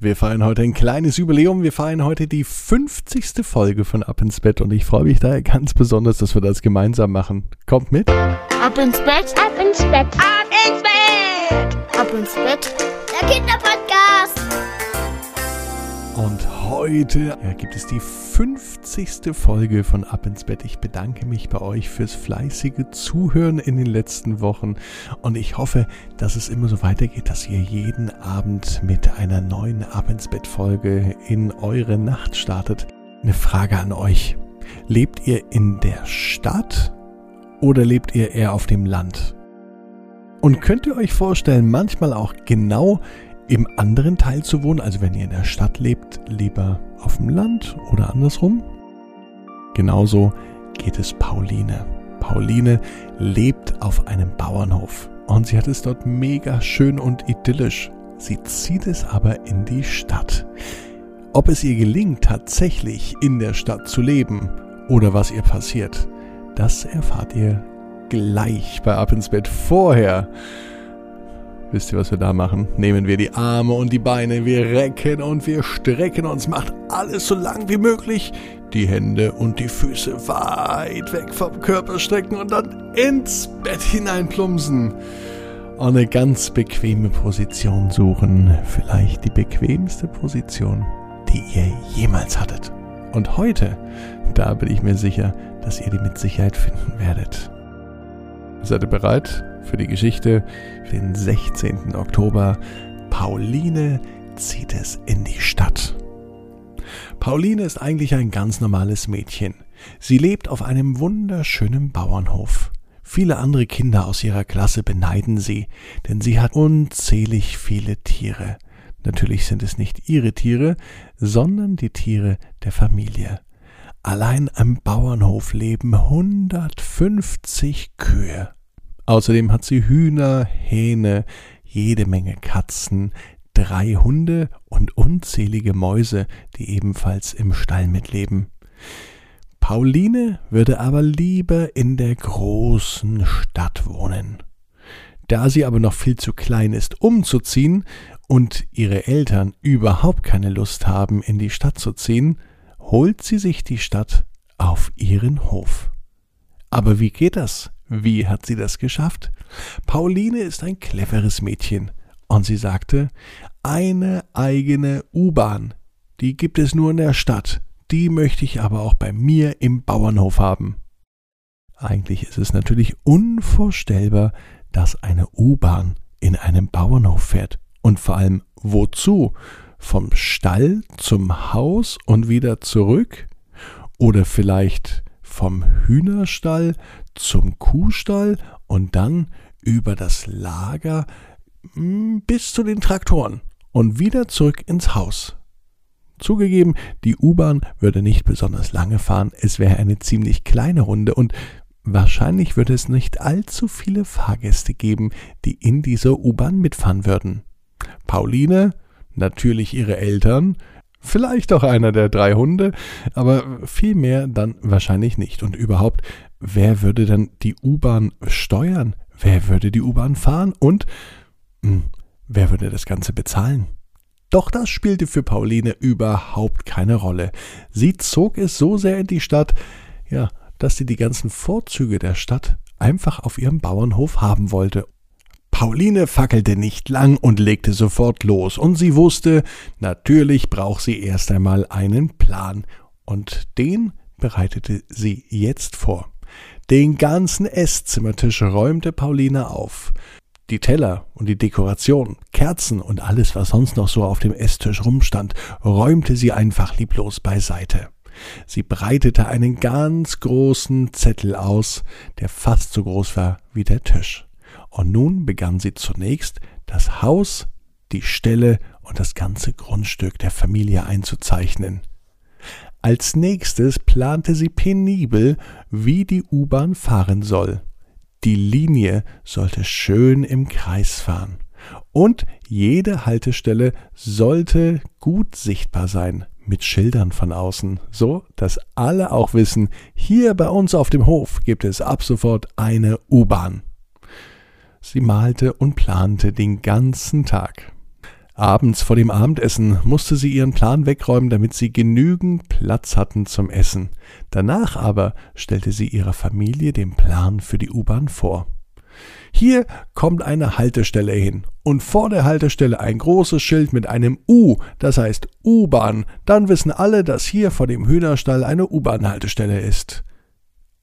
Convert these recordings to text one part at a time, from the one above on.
Wir feiern heute ein kleines Jubiläum. Wir feiern heute die 50. Folge von Ab ins Bett und ich freue mich daher ganz besonders, dass wir das gemeinsam machen. Kommt mit. Ab ins Bett, ab ins Bett, ab ins Bett, ab ins Bett. Der Kinderpodcast. Und heute gibt es die 50. Folge von Ab ins Bett. Ich bedanke mich bei euch fürs fleißige Zuhören in den letzten Wochen und ich hoffe, dass es immer so weitergeht, dass ihr jeden Abend mit einer neuen Ab ins Bett Folge in eure Nacht startet. Eine Frage an euch. Lebt ihr in der Stadt oder lebt ihr eher auf dem Land? Und könnt ihr euch vorstellen, manchmal auch genau im anderen Teil zu wohnen, also wenn ihr in der Stadt lebt, lieber auf dem Land oder andersrum. Genauso geht es Pauline. Pauline lebt auf einem Bauernhof und sie hat es dort mega schön und idyllisch. Sie zieht es aber in die Stadt. Ob es ihr gelingt, tatsächlich in der Stadt zu leben oder was ihr passiert, das erfahrt ihr gleich bei Ab ins Bett vorher. Wisst ihr, was wir da machen? Nehmen wir die Arme und die Beine, wir recken und wir strecken uns, macht alles so lang wie möglich. Die Hände und die Füße weit weg vom Körper strecken und dann ins Bett hineinplumpsen. Und eine ganz bequeme Position suchen. Vielleicht die bequemste Position, die ihr jemals hattet. Und heute, da bin ich mir sicher, dass ihr die mit Sicherheit finden werdet. Seid ihr bereit? Für die Geschichte für den 16. Oktober. Pauline zieht es in die Stadt. Pauline ist eigentlich ein ganz normales Mädchen. Sie lebt auf einem wunderschönen Bauernhof. Viele andere Kinder aus ihrer Klasse beneiden sie, denn sie hat unzählig viele Tiere. Natürlich sind es nicht ihre Tiere, sondern die Tiere der Familie. Allein am Bauernhof leben 150 Kühe. Außerdem hat sie Hühner, Hähne, jede Menge Katzen, drei Hunde und unzählige Mäuse, die ebenfalls im Stall mitleben. Pauline würde aber lieber in der großen Stadt wohnen. Da sie aber noch viel zu klein ist, umzuziehen und ihre Eltern überhaupt keine Lust haben, in die Stadt zu ziehen, holt sie sich die Stadt auf ihren Hof. Aber wie geht das? Wie hat sie das geschafft? Pauline ist ein cleveres Mädchen. Und sie sagte, eine eigene U-Bahn, die gibt es nur in der Stadt, die möchte ich aber auch bei mir im Bauernhof haben. Eigentlich ist es natürlich unvorstellbar, dass eine U-Bahn in einem Bauernhof fährt. Und vor allem wozu? Vom Stall zum Haus und wieder zurück? Oder vielleicht vom Hühnerstall zum Kuhstall und dann über das Lager hm, bis zu den Traktoren und wieder zurück ins Haus. Zugegeben, die U-Bahn würde nicht besonders lange fahren, es wäre eine ziemlich kleine Runde und wahrscheinlich würde es nicht allzu viele Fahrgäste geben, die in dieser U-Bahn mitfahren würden. Pauline, natürlich ihre Eltern, Vielleicht auch einer der drei Hunde, aber viel mehr dann wahrscheinlich nicht. Und überhaupt, wer würde dann die U-Bahn steuern? Wer würde die U-Bahn fahren? Und mh, hm, wer würde das Ganze bezahlen? Doch das spielte für Pauline überhaupt keine Rolle. Sie zog es so sehr in die Stadt, ja, dass sie die ganzen Vorzüge der Stadt einfach auf ihrem Bauernhof haben wollte Pauline fackelte nicht lang und legte sofort los, und sie wusste, natürlich braucht sie erst einmal einen Plan, und den bereitete sie jetzt vor. Den ganzen Esszimmertisch räumte Pauline auf. Die Teller und die Dekoration, Kerzen und alles, was sonst noch so auf dem Esstisch rumstand, räumte sie einfach lieblos beiseite. Sie breitete einen ganz großen Zettel aus, der fast so groß war wie der Tisch. Und nun begann sie zunächst, das Haus, die Ställe und das ganze Grundstück der Familie einzuzeichnen. Als nächstes plante sie penibel, wie die U-Bahn fahren soll. Die Linie sollte schön im Kreis fahren. Und jede Haltestelle sollte gut sichtbar sein, mit Schildern von außen, so dass alle auch wissen, hier bei uns auf dem Hof gibt es ab sofort eine U-Bahn. Sie malte und plante den ganzen Tag. Abends vor dem Abendessen musste sie ihren Plan wegräumen, damit sie genügend Platz hatten zum Essen. Danach aber stellte sie ihrer Familie den Plan für die U-Bahn vor. Hier kommt eine Haltestelle hin und vor der Haltestelle ein großes Schild mit einem U, das heißt U-Bahn. Dann wissen alle, dass hier vor dem Hühnerstall eine U-Bahn-Haltestelle ist.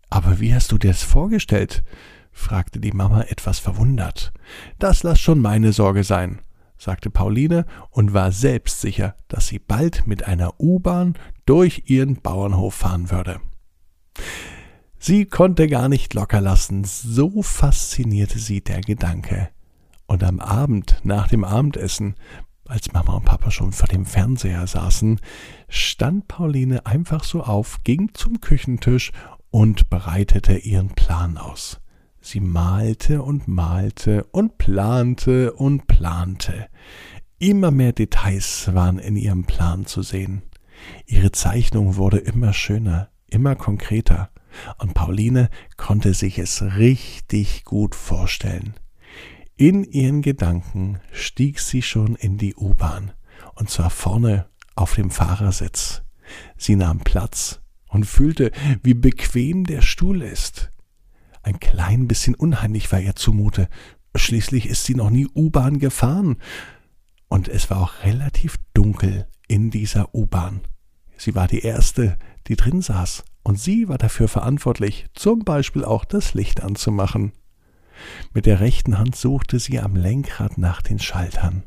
Aber wie hast du dir das vorgestellt? Fragte die Mama etwas verwundert. Das lass schon meine Sorge sein sagte Pauline und war selbstsicher, dass sie bald mit einer U-Bahn durch ihren Bauernhof fahren würde. Sie konnte gar nicht locker lassen, so faszinierte sie der Gedanke. Und am Abend, nach dem Abendessen, als Mama und Papa schon vor dem Fernseher saßen, stand Pauline einfach so auf, ging zum Küchentisch und bereitete ihren Plan aus. Sie malte und malte und plante und plante. Immer mehr Details waren in ihrem Plan zu sehen. Ihre Zeichnung wurde immer schöner, immer konkreter, und Pauline konnte sich es richtig gut vorstellen. In ihren Gedanken stieg sie schon in die U-Bahn, und zwar vorne auf dem Fahrersitz. Sie nahm Platz und fühlte, wie bequem der Stuhl ist. Ein klein bisschen unheimlich war ihr zumute. Schließlich ist sie noch nie U-Bahn gefahren. Und es war auch relativ dunkel in dieser U-Bahn. Sie war die erste, die drin saß, und sie war dafür verantwortlich, zum Beispiel auch das Licht anzumachen. Mit der rechten Hand suchte sie am Lenkrad nach den Schaltern.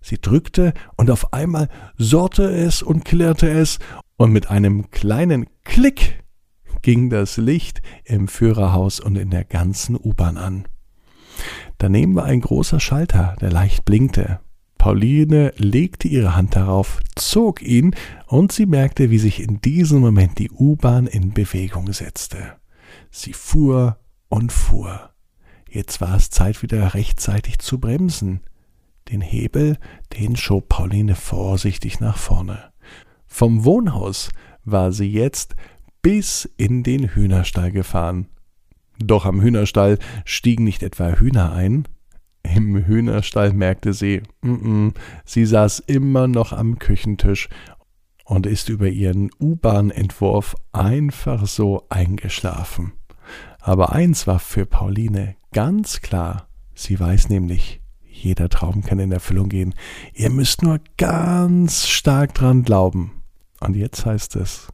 Sie drückte, und auf einmal sorte es und klirrte es, und mit einem kleinen Klick ging das Licht im Führerhaus und in der ganzen U-Bahn an. Daneben war ein großer Schalter, der leicht blinkte. Pauline legte ihre Hand darauf, zog ihn, und sie merkte, wie sich in diesem Moment die U-Bahn in Bewegung setzte. Sie fuhr und fuhr. Jetzt war es Zeit, wieder rechtzeitig zu bremsen. Den Hebel, den schob Pauline vorsichtig nach vorne. Vom Wohnhaus war sie jetzt bis in den Hühnerstall gefahren. Doch am Hühnerstall stiegen nicht etwa Hühner ein. Im Hühnerstall merkte sie, mm -mm, sie saß immer noch am Küchentisch und ist über ihren U-Bahn-Entwurf einfach so eingeschlafen. Aber eins war für Pauline ganz klar, sie weiß nämlich, jeder Traum kann in Erfüllung gehen. Ihr müsst nur ganz stark dran glauben. Und jetzt heißt es,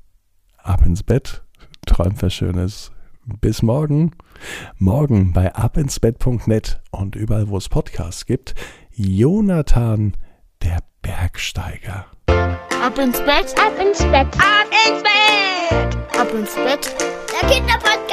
ab ins Bett, träumt was Schönes. Bis morgen. Morgen bei abinsbett.net und überall, wo es Podcasts gibt, Jonathan, der Bergsteiger. Ab ins Bett, ab ins Bett, ab ins Bett, ab ins Bett, der Kinderpodcast.